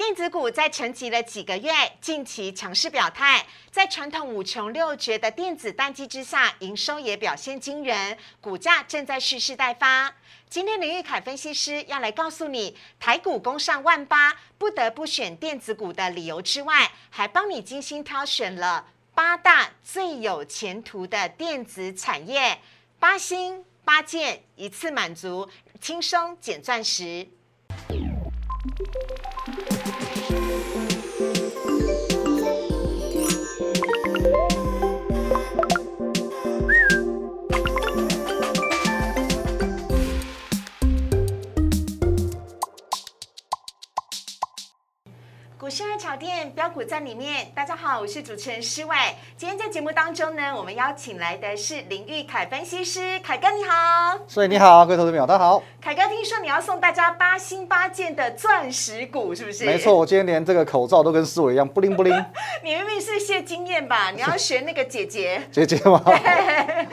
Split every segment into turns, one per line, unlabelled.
电子股在沉寂了几个月，近期强势表态，在传统五穷六绝的电子淡季之下，营收也表现惊人，股价正在蓄势待发。今天林玉凯分析师要来告诉你，台股攻上万八，不得不选电子股的理由之外，还帮你精心挑选了八大最有前途的电子产业，八星八件一次满足，轻松捡钻石。炒店标股在里面，大家好，我是主持人施伟。今天在节目当中呢，我们邀请来的是林玉凯分析师，凯哥你好。
所以你好，各位投资朋友，大家好。
凯哥，听说你要送大家八星八件的钻石股，是不是？
没错，我今天连这个口罩都跟思维一样，不灵不灵。
你明明是谢金燕吧？你要学那个姐姐。
姐姐吗？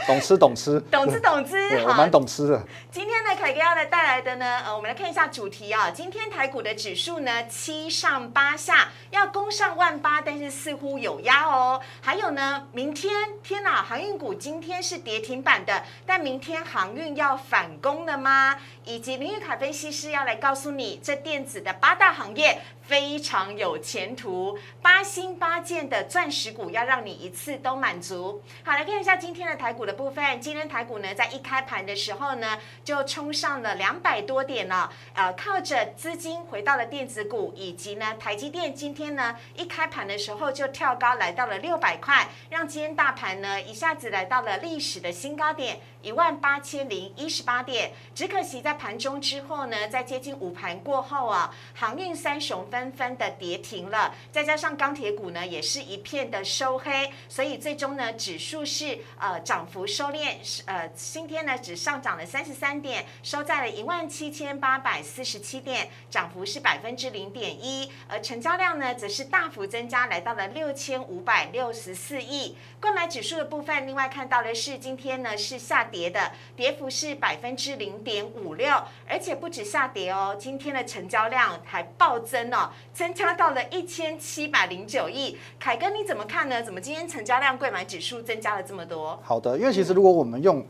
懂 吃懂吃。
懂吃懂吃，
我蛮懂吃的。
今天呢，凯哥要来带来的呢，呃，我们来看一下主题啊。今天台股的指数呢，七上八下，要攻上万八，但是似乎有压哦。还有呢，明天，天哪，航运股今天是跌停板的，但明天航运要反攻了吗？以及林玉凯分析师要来告诉你，这电子的八大行业。非常有前途，八星八件的钻石股要让你一次都满足。好，来看一下今天的台股的部分。今天台股呢，在一开盘的时候呢，就冲上了两百多点了。呃，靠着资金回到了电子股，以及呢，台积电今天呢一开盘的时候就跳高来到了六百块，让今天大盘呢一下子来到了历史的新高点一万八千零一十八点。只可惜在盘中之后呢，在接近午盘过后啊，航运三雄。纷纷的跌停了，再加上钢铁股呢，也是一片的收黑，所以最终呢，指数是呃涨幅收敛，呃今天呢只上涨了三十三点，收在了一万七千八百四十七点，涨幅是百分之零点一，而成交量呢则是大幅增加，来到了六千五百六十四亿。购买指数的部分，另外看到的是今天呢是下跌跌的，跌幅是百分之零点五六，而且不止下跌哦，今天的成交量还暴增哦。增加到了一千七百零九亿，凯哥你怎么看呢？怎么今天成交量、贵买指数增加了这么多？
好的，因为其实如果我们用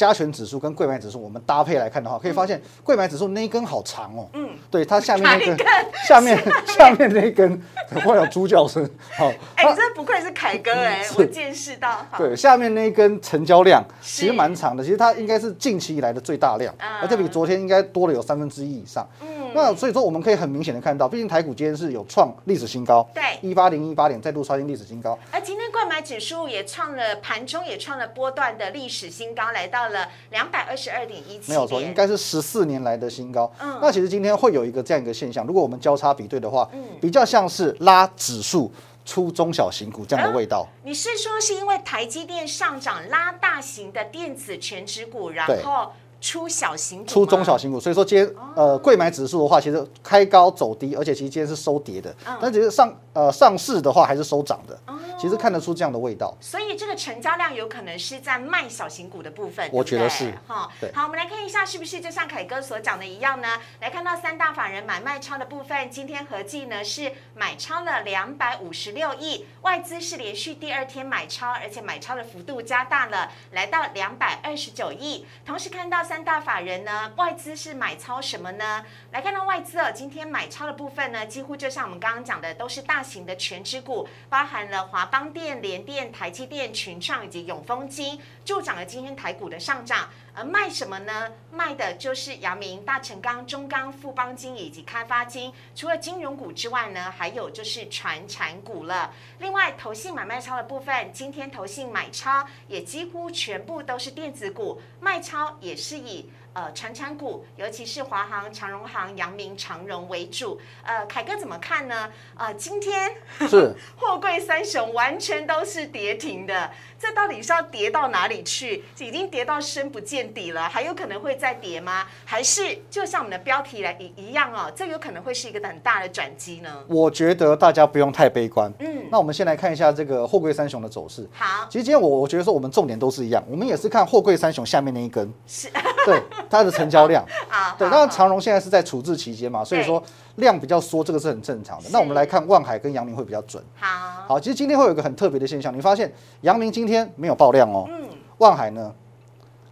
加权指数跟贵买指数我们搭配来看的话，可以发现贵买指数那一根好长哦。嗯，对，它下面那根，下面下面那一根，会有猪叫声。
好，哎，真不愧是凯哥哎，我见识到。
对，下面那一根成交量其实蛮长的，其实它应该是近期以来的最大量，而且比昨天应该多了有三分之一以上。嗯。那所以说，我们可以很明显的看到，毕竟台股今天是有创历史新高，
对，
一八零一八点再度刷新历史新高。
而今天冠买指数也创了盘中也创了波段的历史新高，来到了两百二十二点一七。
没有错，应该是十四年来的新高。嗯，那其实今天会有一个这样一个现象，如果我们交叉比对的话，嗯，比较像是拉指数出中小型股这样的味道。
你是说是因为台积电上涨拉大型的电子全指股，然后？出小型股，
出中小型股，所以说今天呃，贵买指数的话，其实开高走低，而且其实今天是收跌的，但其实上呃上市的话还是收涨的，其实看得出这样的味道。
所以这个成交量有可能是在卖小型股的部分，
我觉得是
哈。好，我们来看一下是不是就像凯哥所讲的一样呢？来看到三大法人买卖超的部分，今天合计呢是买超了两百五十六亿，外资是连续第二天买超，而且买超的幅度加大了，来到两百二十九亿。同时看到。三大法人呢，外资是买超什么呢？来看到外资哦，今天买超的部分呢，几乎就像我们刚刚讲的，都是大型的全职股，包含了华邦电、联电、台积电、群创以及永丰金，助长了今天台股的上涨。而卖什么呢？卖的就是阳明、大成钢、中钢、富邦金以及开发金。除了金融股之外呢，还有就是传产股了。另外，投信买卖超的部分，今天投信买超也几乎全部都是电子股，卖超也是以。呃，传产股，尤其是华航、长荣航、阳明、长荣为主。呃，凯哥怎么看呢？呃，今天
是
货柜三雄完全都是跌停的，这到底是要跌到哪里去？已经跌到深不见底了，还有可能会再跌吗？还是就像我们的标题来一一样哦，这有可能会是一个很大的转机呢？
我觉得大家不用太悲观。嗯，那我们先来看一下这个货柜三雄的走势。
好，
其实今天我我觉得说我们重点都是一样，我们也是看货柜三雄下面那一根，
是
对它的成交量。
啊，
对，
好
那长荣现在是在处置期间嘛，所以说量比较缩，这个是很正常的。那我们来看万海跟阳明会比较准。
好，
好，其实今天会有一个很特别的现象，你发现阳明今天没有爆量哦，
嗯，
万海呢，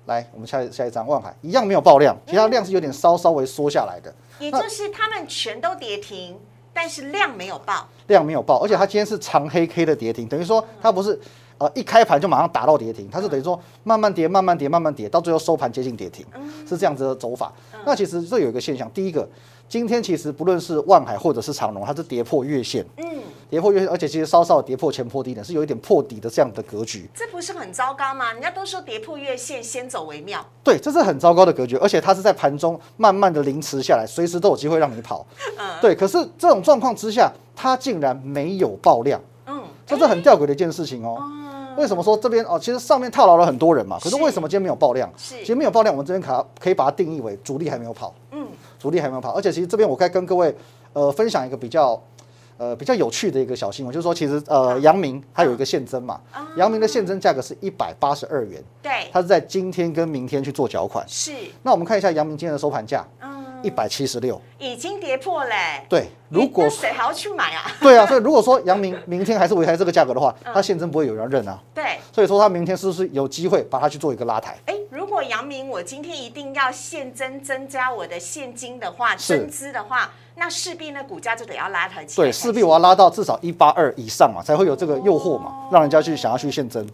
来我们下一下一张万海。一样没有爆量，其实它量是有点稍稍微缩下来的，
也就是他们全都跌停，但是量没有爆，
量没有爆，而且它今天是长黑 K 的跌停，等于说它不是呃一开盘就马上打到跌停，它是等于说慢慢跌、慢慢跌、慢慢跌，到最后收盘接近跌停，是这样子的走法。那其实这有一个现象，第一个，今天其实不论是万海或者是长隆，它是跌破月线，
嗯，
跌破月线，而且其实稍稍跌破前破低点，是有一点破底的这样的格局。
这不是很糟糕吗？人家都说跌破月线先走为妙，
对，这是很糟糕的格局，而且它是在盘中慢慢的凌迟下来，随时都有机会让你跑。
嗯
对，可是这种状况之下，它竟然没有爆量，
嗯，
这是很吊诡的一件事情哦。为什么说这边哦？其实上面套牢了很多人嘛，可是
是
为什么今天没有爆量？
是
其实没有爆量，我们这边可可以把它定义为主力还没有跑，
嗯，
主力还没有跑。而且其实这边我该跟各位呃分享一个比较呃比较有趣的一个小新闻，就是说其实呃阳明它有一个现增嘛，阳明的现增价格是一百八十二元，
对，
它是在今天跟明天去做缴款。
是，
那我们看一下阳明今天的收盘价，
嗯，
一百七十六。
已经跌破嘞，
对，如果
那谁还要去买啊？
对啊，所以如果说阳明明天还是维持这个价格的话，它现增不会有人认啊。
对，
所以说它明天是不是有机会把它去做一个拉抬？
哎，如果阳明我今天一定要现增增加我的现金的话，
是
增资的话，那势必那股价就得要拉抬起来
对，势必我要拉到至少一八二以上嘛，才会有这个诱惑嘛，让人家去想要去现增。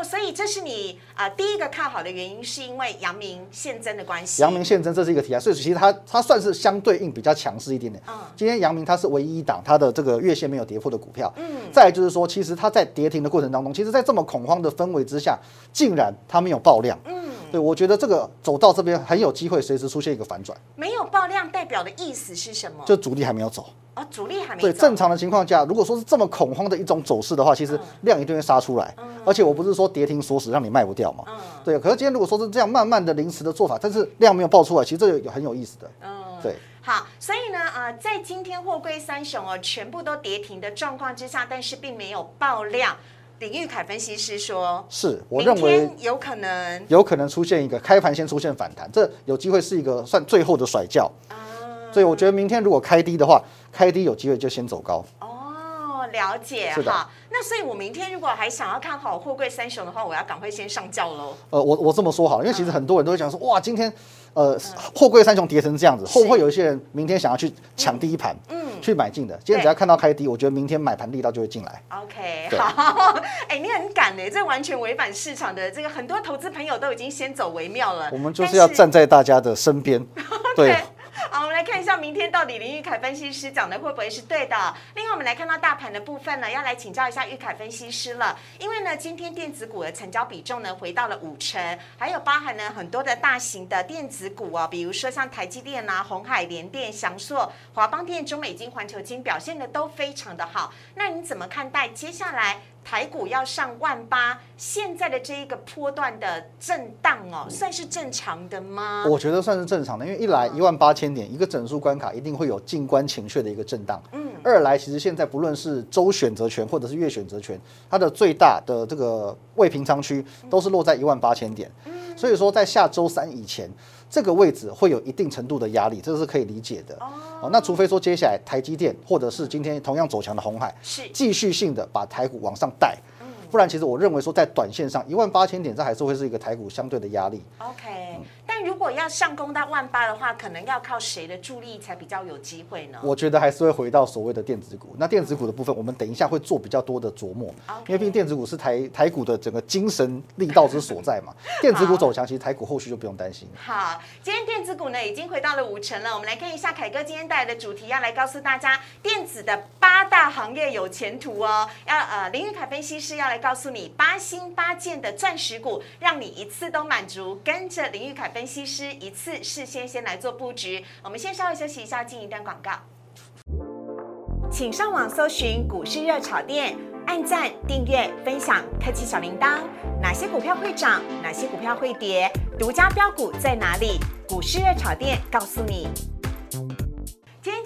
哦，所以这是你啊、呃第一个看好的原因，是因为阳明现增的关系。
阳明现增这是一个题材，所以其实它它算是相对应比较强势一点点。
嗯
今天阳明它是唯一一档它的这个月线没有跌破的股票。
嗯
再来就是说，其实它在跌停的过程当中，其实在这么恐慌的氛围之下，竟然它没有爆量。
嗯，
对，我觉得这个走到这边很有机会随时出现一个反转，
没有爆量代表的意思是什么？
就主力还没有走。
哦，主力还没
对，
走
正常的情况下，如果说是这么恐慌的一种走势的话，其实量一定会杀出来。而且我不是说跌停锁死让你卖不掉嘛。
嗯
对，可是今天如果说是这样慢慢的临时的做法，但是量没有爆出来，其实这有很有意思的。
嗯，
对。
好，所以呢，呃，在今天货柜三雄哦全部都跌停的状况之下，但是并没有爆量。林玉凯分析师说，
是我
明
认为
天有可能
有可能出现一个开盘先出现反弹，这有机会是一个算最后的甩轿。
啊，
所以我觉得明天如果开低的话，开低有机会就先走高。
哦，了解
是的
哈。那所以我明天如果还想要看好货柜三雄的话，我要赶快先上轿喽。
呃，我我这么说好了，因为其
嗯
实很多人都会讲说，哇，今天呃货柜三雄跌成这样子，会不会有一些人明天想要去抢第一盘，
嗯
去买进的？今天只要看到开低，我觉得明天买盘力道就会进来。
OK，好，哎、你很敢呢，这完全违反市场的这个，很多投资朋友都已经先走为妙了。
我们就是要站在大家的身边，对。
好，我们来看一下明天到底林玉凯分析师讲的会不会是对的。另外，我们来看到大盘的部分呢，要来请教一下玉凯分析师了。因为呢，今天电子股的成交比重呢回到了五成，还有包含呢很多的大型的电子股哦，比如说像台积电啊、红海、联电、翔硕、华邦电、中美金、环球金表现的都非常的好。那你怎么看待接下来？台股要上万八，现在的这一个波段的震荡哦，算是正常的吗？
我觉得算是正常的，因为一来一万八千点一个整数关卡，一定会有静观情绪的一个震荡。
嗯，
二来，其实现在不论是周选择权或者是月选择权，它的最大的这个未平仓区都是落在一万八千点。所以说，在下周三以前，这个位置会有一定程度的压力，这是可以理解的。哦，那除非说接下来台积电或者是今天同样走强的红海，
是
继续性的把台股往上带。不然，其实我认为说，在短线上一万八千点，这还是会是一个台股相对的压力。
OK，但如果要上攻到万八的话，可能要靠谁的助力才比较有机会呢？
我觉得还是会回到所谓的电子股。那电子股的部分，我们等一下会做比较多的琢磨因为毕竟电子股是台台股的整个精神力道之所在嘛。电子股走强，其实台股后续就不用担心。
好，今天电子股呢已经回到了五成了。我们来看一下凯哥今天带来的主题，要来告诉大家电子的八大行业有前途哦。要呃，林玉凯分析师要来告诉你八星八件的钻石股，让你一次都满足。跟着林玉凯分析师一次事先先来做布局。我们先稍微休息一下，进一段广告。请上网搜寻股市热炒店，按赞、订阅、分享，开启小铃铛。哪些股票会涨？哪些股票会跌？独家标股在哪里？股市热炒店告诉你。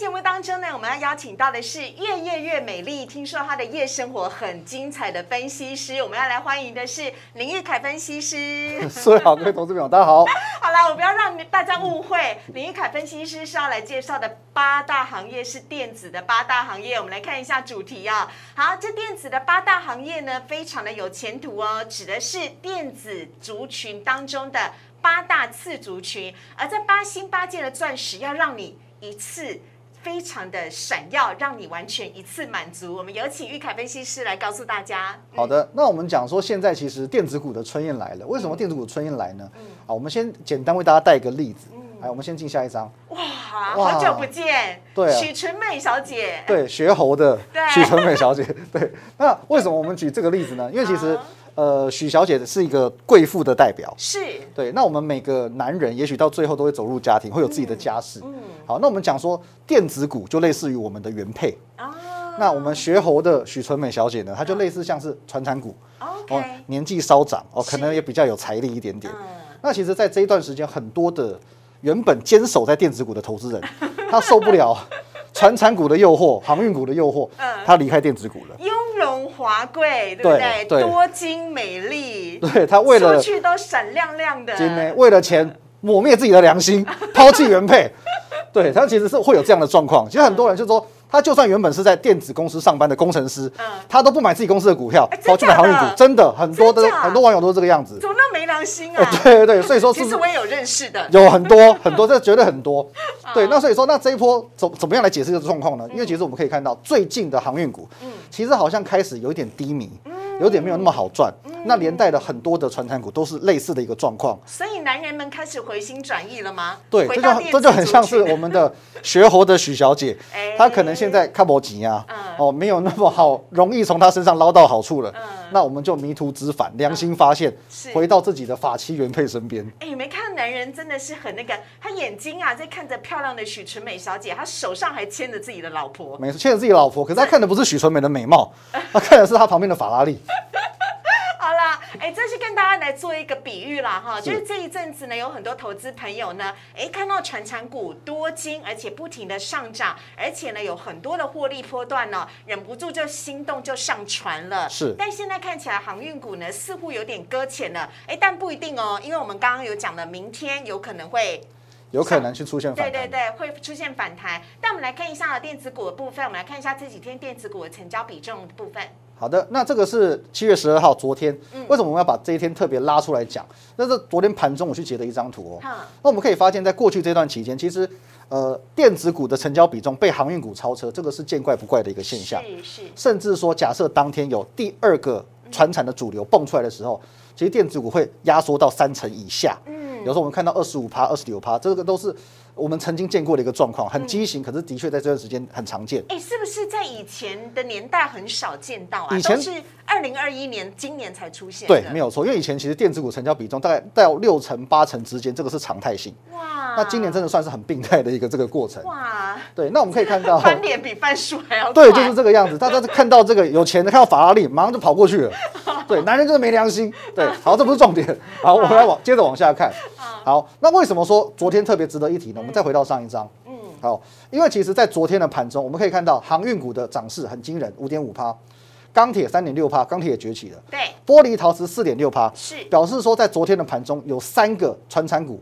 节目目当中呢，我们要邀请到的是越夜越美丽，听说她的夜生活很精彩的分析师，我们要来欢迎的是林玉凯分析师。
所有好，各位投资朋友，大家好。
好了，我不要让大家误会，林玉凯分析师是要来介绍的八大行业是电子的八大行业。我们来看一下主题啊。好，这电子的八大行业呢，非常的有前途哦，指的是电子族群当中的八大次族群，而在八星八戒的钻石，要让你一次。非常的闪耀，让你完全一次满足。我们有请玉凯分析师来告诉大家。
好的，那我们讲说，现在其实电子股的春燕来了。为什么电子股春燕来呢？嗯，好，我们先简单为大家带一个例子。嗯，来，我们先进下一张。
哇，好久不见。对，许纯美小姐。
对，学猴的许纯美小姐。对，那为什么我们举这个例子呢？因为其实。呃，许小姐是一个贵妇的代表，
是
对。那我们每个男人，也许到最后都会走入家庭，会有自己的家室。嗯，好，那我们讲说电子股就类似于我们的原配哦。那我们学猴的许纯美小姐呢，她就类似像是传产股
哦，
年纪稍长哦，可能也比较有财力一点点。那其实，在这一段时间，很多的原本坚守在电子股的投资人，他受不了。传产股的诱惑，航运股的诱惑，嗯，他离开电子股了。
雍容华贵，对不对？多金美丽，
对他为了
出去都闪亮亮的。
为了钱抹灭自己的良心，抛弃原配。对他其实是会有这样的状况。其实很多人就说。他就算原本是在电子公司上班的工程师，嗯他都不买自己公司的股票，跑去买航运股。真的很多的很多网友都是这个样子。
怎么
对对对，所以说
其实我也有认识的，
有很多 很多，这绝对很多。对，那所以说那这一波怎怎么样来解释这个状况呢？因为其实我们可以看到最近的航运股，嗯，其实好像开始有一点低迷。有点没有那么好赚，那连带的很多的传产股都是类似的一个状况。
所以男人们开始回心转意了吗？
对，这就这就很像是我们的学猴的许小姐，她可能现在看不急啊，哦，没有那么好容易从她身上捞到好处了。那我们就迷途知返，良心发现，回到自己的法妻原配身边。
哎，没看男人真的是很那个，他眼睛啊在看着漂亮的许纯美小姐，他手上还牵着自己的老婆，
没错，牵着自己老婆，可是他看的不是许纯美的美貌，他看的是他旁边的法拉利。
好啦，哎，这是跟大家来做一个比喻啦，哈，就是这一阵子呢，有很多投资朋友呢，哎，看到传产股多金，而且不停的上涨，而且呢，有很多的获利波段呢，忍不住就心动就上船了。
是，
但现在看起来航运股呢，似乎有点搁浅了，哎，但不一定哦，因为我们刚刚有讲了，明天有可能会。
有可能去出现反弹，
对对对，会出现反弹。但我们来看一下电子股的部分，我们来看一下这几天电子股的成交比重的部分。
好的，那这个是七月十二号，昨天。为什么我们要把这一天特别拉出来讲？那是昨天盘中我去截的一张图哦。那我们可以发现，在过去这段期间，其实呃电子股的成交比重被航运股超车，这个是见怪不怪的一个现象。
是是。
甚至说，假设当天有第二个船产的主流蹦出来的时候，其实电子股会压缩到三成以下。嗯。有时候我们看到二十五趴、二十六趴，这个都是。我们曾经见过的一个状况，很畸形，可是的确在这段时间很常见。
哎，是不是在以前的年代很少见到啊？以前是二零二一年，今年才出现。
对，没有错，因为以前其实电子股成交比重大概到六成八成之间，这个是常态性。哇，那今年真的算是很病态的一个这个过程。哇，对，那我们可以看到
翻脸比翻书还要
对，就是这个样子。大家看到这个有钱的，看到法拉利，马上就跑过去了。对，男人就是没良心。对，好，这不是重点。好，我们来往接着往下看。好，那为什么说昨天特别值得一提呢？我们再回到上一章。嗯，好，因为其实，在昨天的盘中，我们可以看到航运股的涨势很惊人，五点五趴，钢铁三点六趴，钢铁也崛起了。
对，
玻璃陶瓷四点六趴，
是
表示说，在昨天的盘中有三个穿产股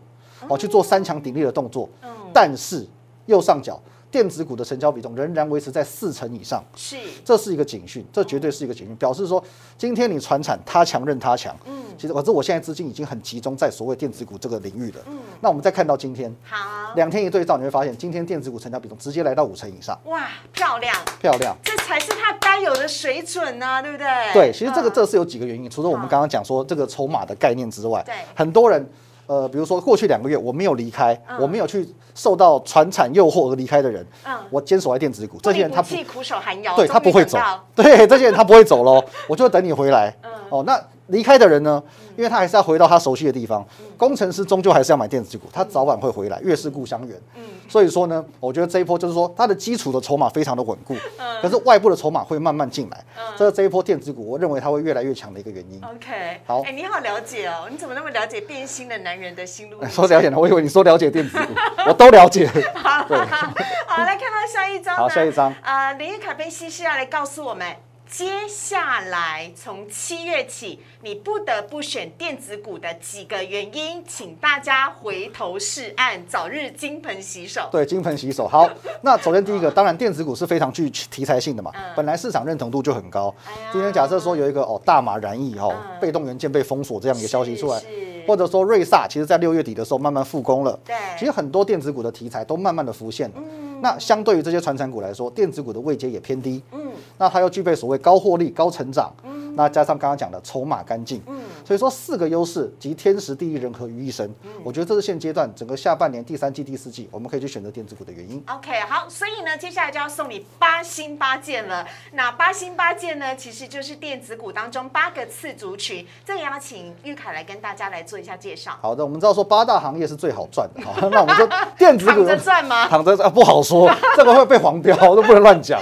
哦去做三强鼎立的动作。嗯，但是右上角。电子股的成交比重仍然维持在四成以上，
是，
这是一个警讯，这绝对是一个警讯，表示说今天你传产他强任他强，嗯，其实可是我现在资金已经很集中在所谓电子股这个领域了，嗯，那我们再看到今天，
好，
两天一对照，你会发现今天电子股成交比重直接来到五成以上，
哇，漂亮，
漂亮，
这才是它该有的水准呢，对不对？
对，其实这个这是有几个原因，除了我们刚刚讲说这个筹码的概念之外，
对，
很多人。呃，比如说过去两个月我没有离开，我没有去受到船产诱惑而离开的人，嗯，我坚守在电子股，
这些人他不苦守寒窑，
对他不会走，对这些人他不会走喽，我就等你回来。哦，那离开的人呢，因为他还是要回到他熟悉的地方。工程师终究还是要买电子股，他早晚会回来，越是故乡远。嗯，所以说呢，我觉得这一波就是说，它的基础的筹码非常的稳固，可是外部的筹码会慢慢进来。这是这一波电子股，我认为它会越来越强的一个原因。
OK，
好，
哎，你好了解哦，你怎么那么了解变心的男人的心路？
说了解呢，我以为你说了解电子股，我都了解。
好，好，来看到下一张。
好，下一张。
呃，林玉凯分析师要来告诉我们。接下来从七月起，你不得不选电子股的几个原因，请大家回头是岸，早日金盆洗手。
对，金盆洗手。好，那首先第一个，当然电子股是非常具题材性的嘛，本来市场认同度就很高。今天假设说有一个哦大马燃易哦被动元件被封锁这样一个消息出来，或者说瑞萨其实在六月底的时候慢慢复工了。
对，
其实很多电子股的题材都慢慢的浮现了。嗯，那相对于这些传产股来说，电子股的位阶也偏低。嗯。那它又具备所谓高获利、高成长，嗯，那加上刚刚讲的筹码干净，嗯，所以说四个优势集天时地利人和于一身，我觉得这是现阶段整个下半年第三季、第四季我们可以去选择电子股的原因。
OK，好，所以呢，接下来就要送你八星八件了。那八星八件呢，其实就是电子股当中八个次族群。这个要请玉凯来跟大家来做一下介绍。
好的，我们知道说八大行业是最好赚的，好，那我们就电子股
躺着赚吗？
躺着啊，不好说，这个会被黄标，都不能乱讲。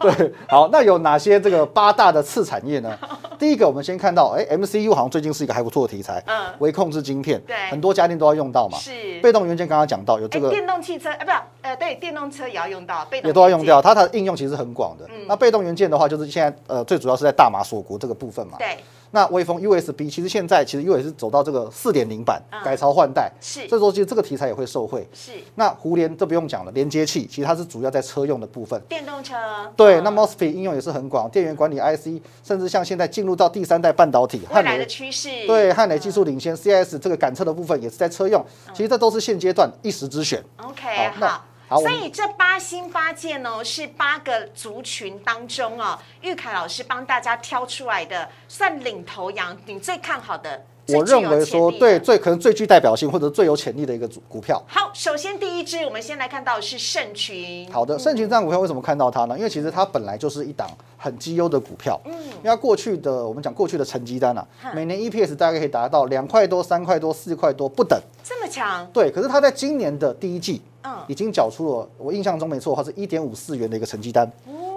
对，好，那有哪些这个八大的次产业呢？第一个，我们先看到，哎，MCU 好像最近是一个还不错的题材，嗯，微控制晶片，
对，
很多家电都要用到嘛，
是。
被动元件刚刚讲到有这个
电动汽车，哎，不，呃，对，电动车也要用到，
也都要用掉，它的应用其实很广的。那被动元件的话，就是现在呃，最主要是在大马锁国这个部分嘛，
对。
那微风 USB 其实现在其实又也是走到这个四点零版改朝换代，
是，
所以说其实这个题材也会受惠。
是。
那互联这不用讲了，连接器其实它是主要在车用的部分。
电动车。
对，那 MOSFET 应用也是很广，电源管理 IC，甚至像现在进入到第三代半导体，
未来的趋势。
对，汉磊技术领先，CS 这个感测的部分也是在车用，其实这都是现阶段一时之选。
OK，好。所以这八星八件呢，是八个族群当中哦，玉凯老师帮大家挑出来的，算领头羊，你最看好的。
我认为说，对最可能最具代表性或者最有潜力的一个股股票。
好，首先第一支，我们先来看到是盛群。
好的，盛群这张股票为什么看到它呢？因为其实它本来就是一档很绩优的股票。嗯。因为过去的我们讲过去的成绩单啊，每年 EPS 大概可以达到两块多、三块多、四块多不等。
这么强？
对。可是它在今年的第一季，嗯，已经缴出了我印象中没错的话是一点五四元的一个成绩单。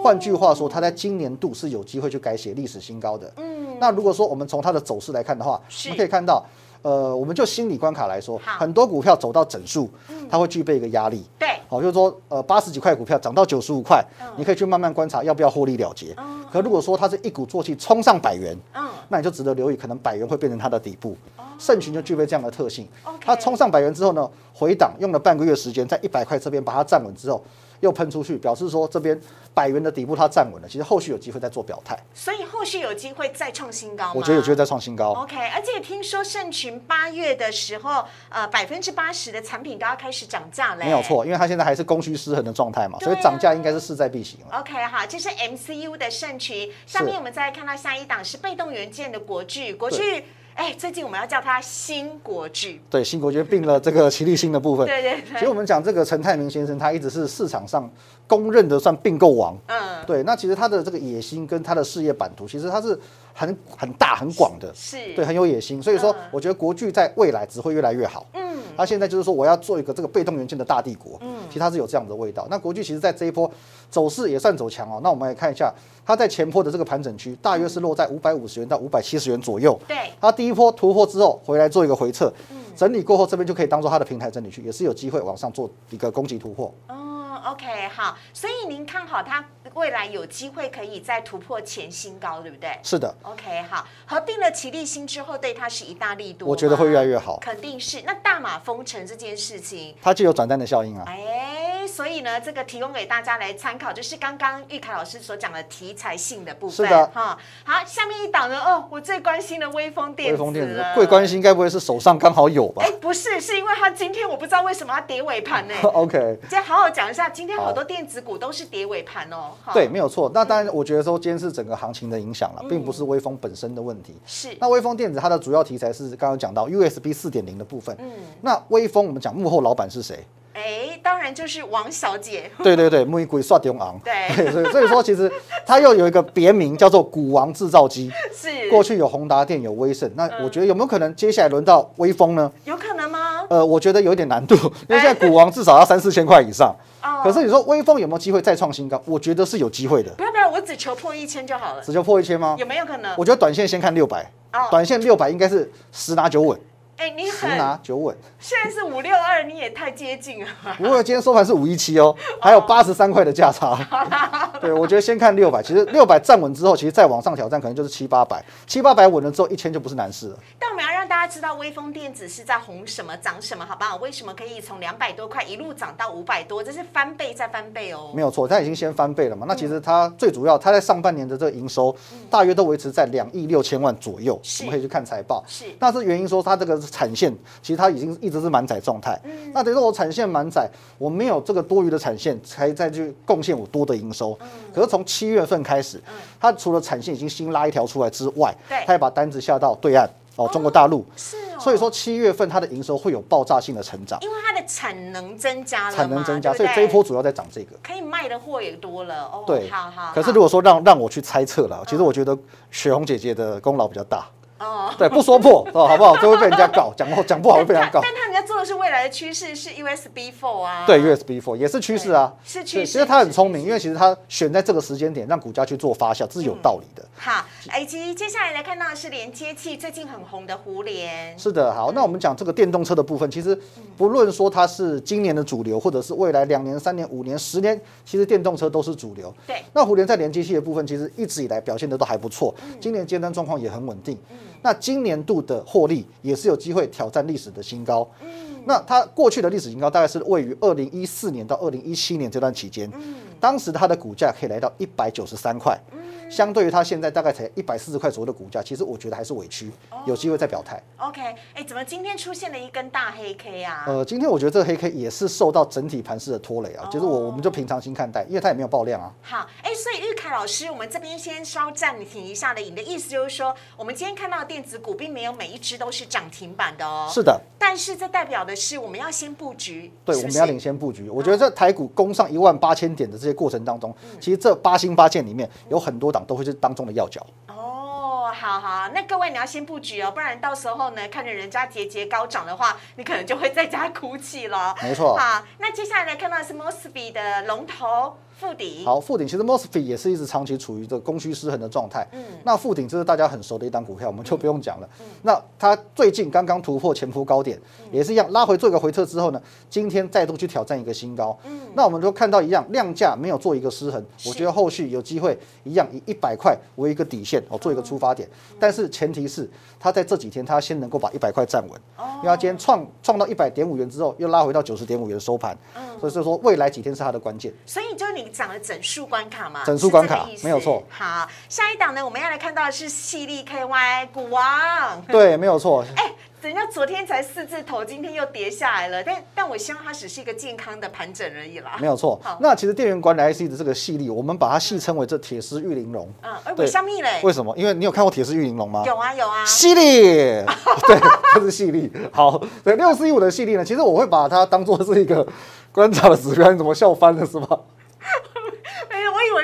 换句话说，它在今年度是有机会去改写历史新高的。嗯，那如果说我们从它的走势来看的话，我们可以看到，呃，我们就心理关卡来说，很多股票走到整数，它会具备一个压力。
对，
好，就是说，呃，八十几块股票涨到九十五块，你可以去慢慢观察要不要获利了结。可如果说它是一鼓作气冲上百元，嗯，那你就值得留意，可能百元会变成它的底部。盛群就具备这样的特性，它冲上百元之后呢，回档用了半个月时间，在一百块这边把它站稳之后。又喷出去，表示说这边百元的底部它站稳了，其实后续有机会再做表态。
所以后续有机会再创新高
我觉得有机会再创新高。
OK，而且听说盛群八月的时候，呃，百分之八十的产品都要开始涨价了。
没有错，因为它现在还是供需失衡的状态嘛，所以涨价应该是势在必行
OK，好，这是 MCU 的盛群。下面我们再看到下一档是被动元件的国巨，国巨。哎，最近我们要叫它新国巨，
对，新国巨并了这个齐立新的部分。
对对对。
其实我们讲这个陈泰明先生，他一直是市场上公认的算并购王。嗯。对，那其实他的这个野心跟他的事业版图，其实他是很很大很广的。
是。
对，很有野心，所以说我觉得国巨在未来只会越来越好。嗯。他现在就是说我要做一个这个被动元件的大帝国。嗯。其实它是有这样的味道。那国巨其实在这一波走势也算走强哦。那我们来看一下。它在前坡的这个盘整区，大约是落在五百五十元到五百七十元左右。
对，
它第一波突破之后，回来做一个回撤，整理过后，这边就可以当做它的平台整理区，也是有机会往上做一个攻击突破。
哦，OK，好，所以您看好它未来有机会可以再突破前新高，对不对？
是的。
OK，好，合并了齐力新之后，对它是一大力度。
我觉得会越来越好。
肯定是。那大马封城这件事情，
它就有转单的效应啊。
哎。所以呢，这个提供给大家来参考，就是刚刚玉凯老师所讲的题材性的部分。
是的，
哈。好，下面一档呢，哦，我最关心的微风电子。微风电子，
最关心该不会是手上刚好有吧？
哎，不是，是因为它今天我不知道为什么要跌尾盘呢。
OK。
今天好好讲一下，今天好多电子股都是跌尾盘哦。
对，没有错。那当然，我觉得说今天是整个行情的影响了，并不是微风本身的问题。
是。
那微风电子它的主要题材是刚刚讲到 USB 四点零的部分。嗯。那微风我们讲幕后老板是谁？
哎，当然就是王小姐。
对 对对，玫瑰刷中昂。
对，
所以所以说其实它又有一个别名叫做股王制造机。
是。
过去有宏达电，有威盛，那我觉得有没有可能接下来轮到威风呢？
有可能吗？
呃，我觉得有点难度，因为现在股王至少要三四千块以上。哦。可是你说威风有没有机会再创新高？我觉得是有机会的。
不要不要，我只求破一千就好了。
只求破一千吗？
有没有可能？
我觉得短线先看六百。哦。短线六百应该是十拿九稳。
哎，你
十拿九稳，
现在是五六二，你也太接近了。
不过今天收盘是五一七哦，还有八十三块的价差。对，我觉得先看六百，其实六百站稳之后，其实再往上挑战可能就是七八百，七八百稳了之后，一千就不是难事了。
但我们要让大家知道，威风电子是在红什么涨什么，好不好？为什么可以从两百多块一路涨到五百多？这是翻倍再翻倍哦。
没有错，它已经先翻倍了嘛。那其实它最主要，它在上半年的这个营收大约都维持在两亿六千万左右。我们可以去看财报。
是，
那是原因说它这个产线。其实它已经一直是满载状态，那等于说我产线满载，我没有这个多余的产线，才再去贡献我多的营收。可是从七月份开始，它除了产线已经新拉一条出来之外，它也把单子下到对岸哦，中国大陆。
是哦。
所以说七月份它的营收会有爆炸性的成长，
因为它的产能增加了，
产能增加，所以这一波主要在涨这个，
可以卖的货也多了哦。
对，
好好。
可是如果说让让我去猜测了，其实我觉得雪红姐姐的功劳比较大。哦，对，不说破哦，好不好？就会被人家告，讲讲不好 会被人家告。
但他人家做的是未来的趋势，是 USB Four 啊。
对，USB Four 也是趋势啊，
是趋势。
其实他很聪明，因为其实他选在这个时间点让股价去做发酵，这是有道理的。
好，以及接下来来看到的是连接器，最近很红的胡联。
是的，好，那我们讲这个电动车的部分，其实不论说它是今年的主流，或者是未来两年、三年、五年、十年，其实电动车都是主流。
对。
那胡联在连接器的部分，其实一直以来表现的都还不错，今年接单状况也很稳定。嗯。那今年度的获利也是有机会挑战历史的新高。嗯，那它过去的历史新高大概是位于二零一四年到二零一七年这段期间。嗯，当时它的股价可以来到一百九十三块。相对于它现在大概才一百四十块左右的股价，其实我觉得还是委屈，有机会再表态。
OK，哎，怎么今天出现了一根大黑 K 啊？
呃，今天我觉得这个黑 K 也是受到整体盘势的拖累啊。就是我我们就平常心看待，因为它也没有爆量啊。
好，哎，所以玉凯老师，我们这边先稍暂停一下的，你的意思就是说，我们今天看到的电子股并没有每一只都是涨停板的哦。
是的。
但是这代表的是我们要先布局。
对，我们要领先布局。我觉得在台股攻上一万八千点的这些过程当中，其实这八星八箭里面有很多档都会是当中的要。角
哦，好好，那各位你要先布局哦，不然到时候呢，看着人家节节高涨的话，你可能就会在家哭泣了。
没错，
好，那接下来来看到是 Mosby 的龙头。富鼎
好，富鼎其实 Mosfet 也是一直长期处于这个供需失衡的状态。嗯，那富鼎这是大家很熟的一档股票，我们就不用讲了。嗯，那它最近刚刚突破前坡高点，也是一样拉回做一个回撤之后呢，今天再度去挑战一个新高。嗯，那我们都看到一样，量价没有做一个失衡，我觉得后续有机会一样以一百块为一个底线哦，做一个出发点。但是前提是它在这几天它先能够把一百块站稳。哦，因为它今天创创到一百点五元之后，又拉回到九十点五元收盘。嗯，所以说未来几天是它的关键。
所以就是你。讲了整数关卡嘛，
整数关卡没有错。
好，下一档呢，我们要来看到的是细粒 KY 股王。
对，没有错。哎，
人家昨天才四字头，今天又跌下来了。但但我希望它只是一个健康的盘整而已啦。
没有错。那其实电源管理 IC 的这个细粒，我们把它戏称为这铁丝玉玲珑。
嗯，而为香蜜嘞？
为什么？因为你有看过铁丝玉玲珑吗？
有啊，有啊。
细粒，对，就是细粒。好，对，六四一五的细粒呢，其实我会把它当做是一个观察的指标。你怎么笑翻了是吗？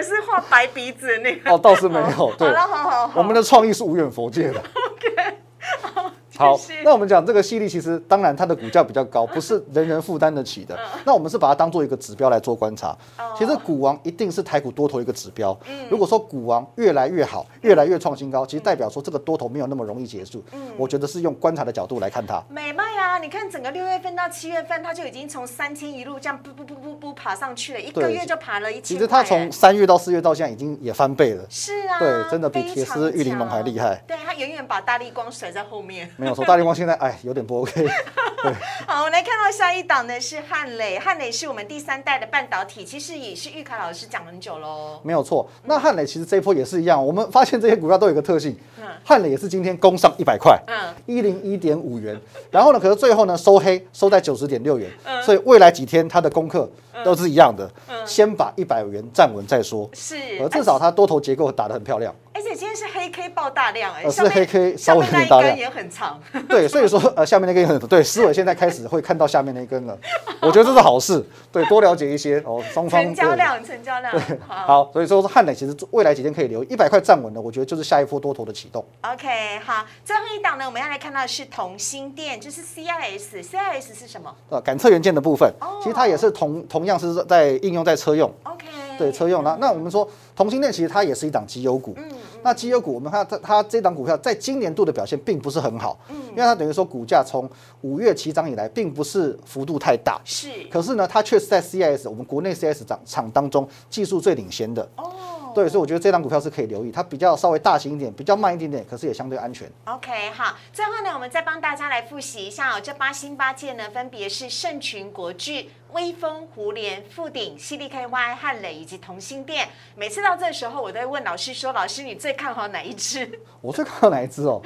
是画白鼻子那个哦，
倒是没有。好
了，好好好，
我们的创意是无远佛界的。
OK，
好，那我们讲这个犀利，其实当然它的股价比较高，不是人人负担得起的。那我们是把它当做一个指标来做观察。其实股王一定是台股多头一个指标。如果说股王越来越好，越来越创新高，其实代表说这个多头没有那么容易结束。嗯，我觉得是用观察的角度来看它。
美卖啊，你看整个六月份到七月份，它就已经从三千一路这样不不不不不爬上去了，一个月就爬了一千。
其实它从三月到四月到现在已经也翻倍了。
是啊，
对，真的比铁丝玉玲珑还厉害。
对，它远远把大力光甩在后面。
没有错，大力光现在哎有点不 OK。
好，我们来看到下一档呢是汉磊，汉磊是我们第三代的半导体，其实也是玉凯老师讲很久喽。
没有错，那汉磊其实这一波也是一样，我们发现这些股票都有一个特性，汉磊也是今天攻上一百块，嗯，一零一点五元，然后呢，可是最后呢收黑收在九十点六元，所以未来几天它的功课都是一样的，先把一百元站稳再说，
是，
而至少它多头结构打得很漂亮。
而且今天是黑黑 K 爆大量哎，
是黑 K 稍微有点大量，
也很长。
对，所以说呃下面那根也很对，思伟现在开始会看到下面那根了，我觉得这是好事，对，多了解一些哦，双方
成交量，成交量，
好，所以说汉磊其实未来几天可以留一百块站稳了，我觉得就是下一波多头的启动。
OK，好，最后一档呢，我们要来看到的是同心店，就是 CIS，CIS 是什么？
呃，感测元件的部分，其实它也是同同样是在应用在车用。
OK，
对，车用那那我们说同心店其实它也是一档绩优股。嗯。那绩优股，我们看它它这档股票在今年度的表现并不是很好。嗯。因为它等于说股价从五月起涨以来，并不是幅度太大。
是。
可是呢，它确实在 CIS 我们国内 CIS 厂厂当中技术最领先的。哦。对，所以我觉得这档股票是可以留意，它比较稍微大型一点，比较慢一点点，可是也相对安全。
OK，好，最后呢，我们再帮大家来复习一下哦，这八星八件呢，分别是盛群国巨。威风、胡联、富鼎、C D K Y、汉磊以及同心店，每次到这时候，我都会问老师说：“老师，你最看好哪一支？”
我最看好哪一支哦？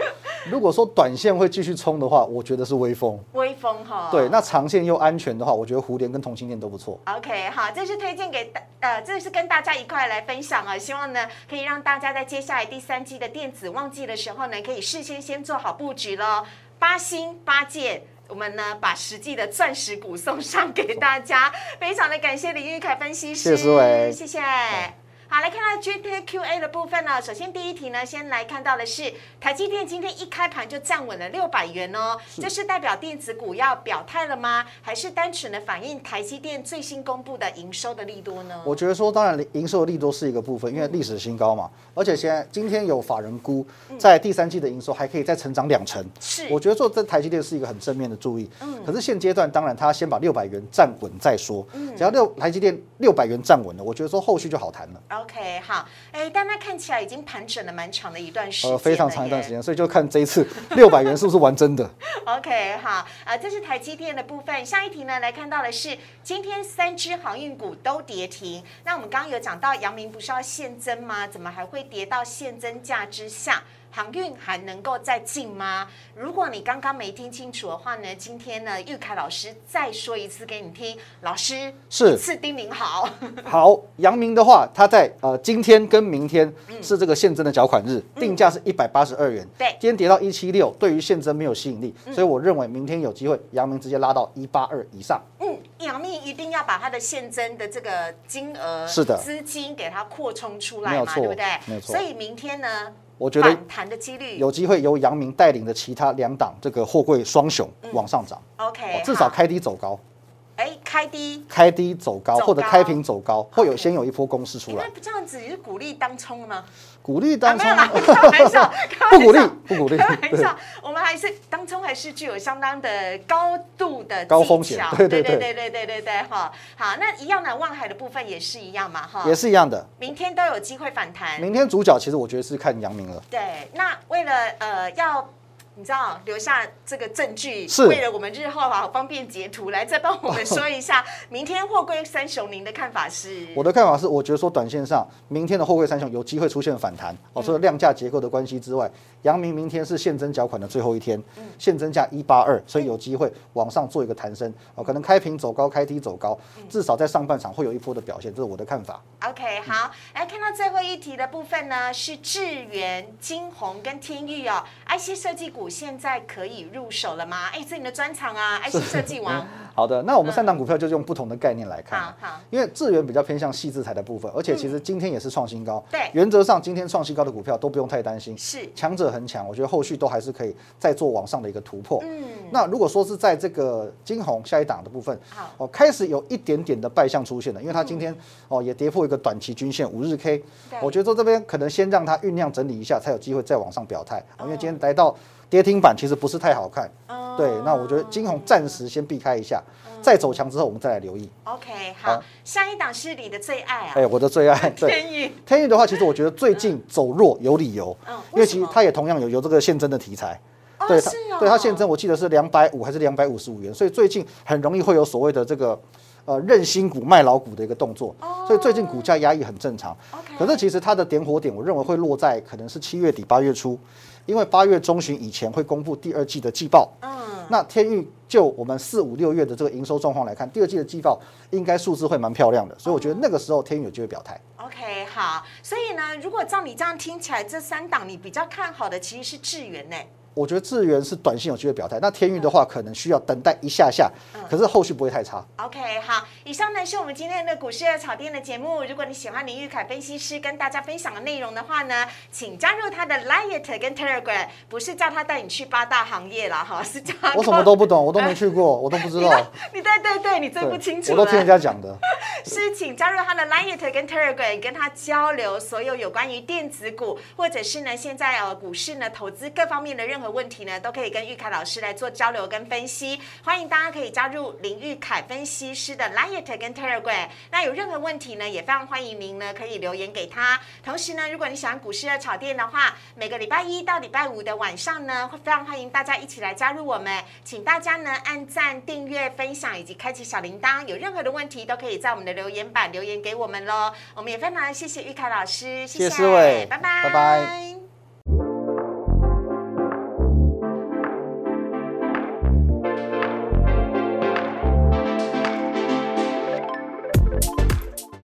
如果说短线会继续冲的话，我觉得是威风。
威风哈。
对，那长线又安全的话，我觉得胡联跟同心店都不错。
OK，好，这是推荐给大呃，这是跟大家一块来分享啊，希望呢可以让大家在接下来第三季的电子旺季的时候呢，可以事先先做好布局喽。八星八件。我们呢，把实际的钻石股送上给大家，非常的感谢林玉凯分析师，
谢谢
谢谢。好，来看到 G T Q A 的部分呢。首先第一题呢，先来看到的是台积电今天一开盘就站稳了六百元哦，这是代表电子股要表态了吗？还是单纯的反映台积电最新公布的营收的利多呢？
我觉得说，当然营收的利多是一个部分，因为历史新高嘛。而且现在今天有法人估，在第三季的营收还可以再成长两成，
是。
我觉得说这台积电是一个很正面的注意。嗯。可是现阶段，当然他先把六百元站稳再说。嗯。只要六台积电六百元站稳了，我觉得说后续就好谈了。
OK，好。哎，但它看起来已经盘整了蛮长的一段时间，呃，
非常长一段时间，所以就看这一次 六百元是不是玩真的。
OK，好，啊，这是台积电的部分。下一题呢，来看到的是今天三只航运股都跌停。那我们刚刚有讲到，阳明不是要现增吗？怎么还会跌到现增价之下？航运还能够再进吗？如果你刚刚没听清楚的话呢，今天呢，玉凯老师再说一次给你听。老师
是
次叮咛好。
好，阳明的话，他在呃今天跟明天是这个现增的缴款日，定价是一百八十二元。
对，
今天跌到一七六，对于现增没有吸引力，所以我认为明天有机会，阳明直接拉到一八二以上。
嗯，阳明一定要把它的现增的这个金额
是的
资金给它扩充出来嘛，对不对？
没错。
所以明天呢？
我觉得
反弹的几率。
有机会由杨明带领的其他两档这个货柜双雄往上涨
，OK，
至少开低走高。
哎，开低，
开低走高，或者开平走高，会有先有一波公司出来。
那这样子你是鼓励当冲吗？
鼓励当冲？
开玩笑，
不鼓励，不鼓励。
开玩笑，我们还是当中，还是具有相当的高度的
高风险。对对
对对对对对对哈。好，那一样的望海的部分也是一样嘛哈。
也是一样的。
明天都有机会反弹。
明天主角其实我觉得是看阳明了。
对，那为了呃要。你知道留下这个证据，
是
为了我们日后好方便截图来再帮我们说一下，明天货柜三雄您的看法是？
我的看法是，我觉得说短线上明天的货柜三雄有机会出现反弹哦，除了量价结构的关系之外，阳明明天是现增缴款的最后一天，现增价一八二，所以有机会往上做一个弹升哦，可能开平走高，开低走高，至少在上半场会有一波的表现，这是我的看法。
OK，好，来看到最后一题的部分呢，是智源、金鸿跟天域哦，IC 设计股。现在可以入手了吗？哎，是你的专长啊！IC 设计王。
好的，那我们三档股票就用不同的概念来看。
好，好。
因为智源比较偏向细制材的部分，而且其实今天也是创新高。
对。
原则上，今天创新高的股票都不用太担心。
是。
强者恒强，我觉得后续都还是可以再做往上的一个突破。嗯。那如果说是在这个金红下一档的部分，
好，
哦，开始有一点点的败象出现了，因为它今天哦也跌破一个短期均线五日 K。我觉得说这边可能先让它酝酿整理一下，才有机会再往上表态。因为今天来到。跌停板其实不是太好看，对，那我觉得金红暂时先避开一下，再走强之后我们再来留意。
OK，好，下一档是你的最爱啊，
哎，我的最爱，
天宇，
天宇的话，其实我觉得最近走弱有理由，嗯因为其实它也同样有有这个现增的题材，
对，
对它现增我记得是两百五还是两百五十五元，所以最近很容易会有所谓的这个。呃认新股卖老股的一个动作，所以最近股价压抑很正常。可是其实它的点火点，我认为会落在可能是七月底八月初，因为八月中旬以前会公布第二季的季报。嗯，那天域就我们四五六月的这个营收状况来看，第二季的季报应该数字会蛮漂亮的，所以我觉得那个时候天宇有机会表态。
OK，好，所以呢，如果照你这样听起来，这三档你比较看好的其实是智源呢。
我觉得智源是短线有机会表态，那天运的话可能需要等待一下下，可是后续不会太差。
OK，好，以上呢是我们今天的股市炒店的节目。如果你喜欢林玉凯分析师跟大家分享的内容的话呢，请加入他的 Light 跟 Telegram，不是叫他带你去八大行业了哈，是叫
我什么都不懂，我都没去过，我都不知道。
你对对对，你最不清楚，
我都听人家讲的。
是，请加入他的 Light 跟 Telegram，跟他交流所有有关于电子股，或者是呢现在呃股市呢投资各方面的任何问题呢，都可以。跟玉凯老师来做交流跟分析，欢迎大家可以加入林玉凯分析师的 Light 跟 Telegram。那有任何问题呢，也非常欢迎您呢可以留言给他。同时呢，如果你喜欢股市的炒店的话，每个礼拜一到礼拜五的晚上呢，会非常欢迎大家一起来加入我们。请大家呢按赞、订阅、分享以及开启小铃铛。有任何的问题都可以在我们的留言板留言给我们喽。我们也非常谢谢玉凯老师，
谢谢思伟，
拜拜，
拜拜。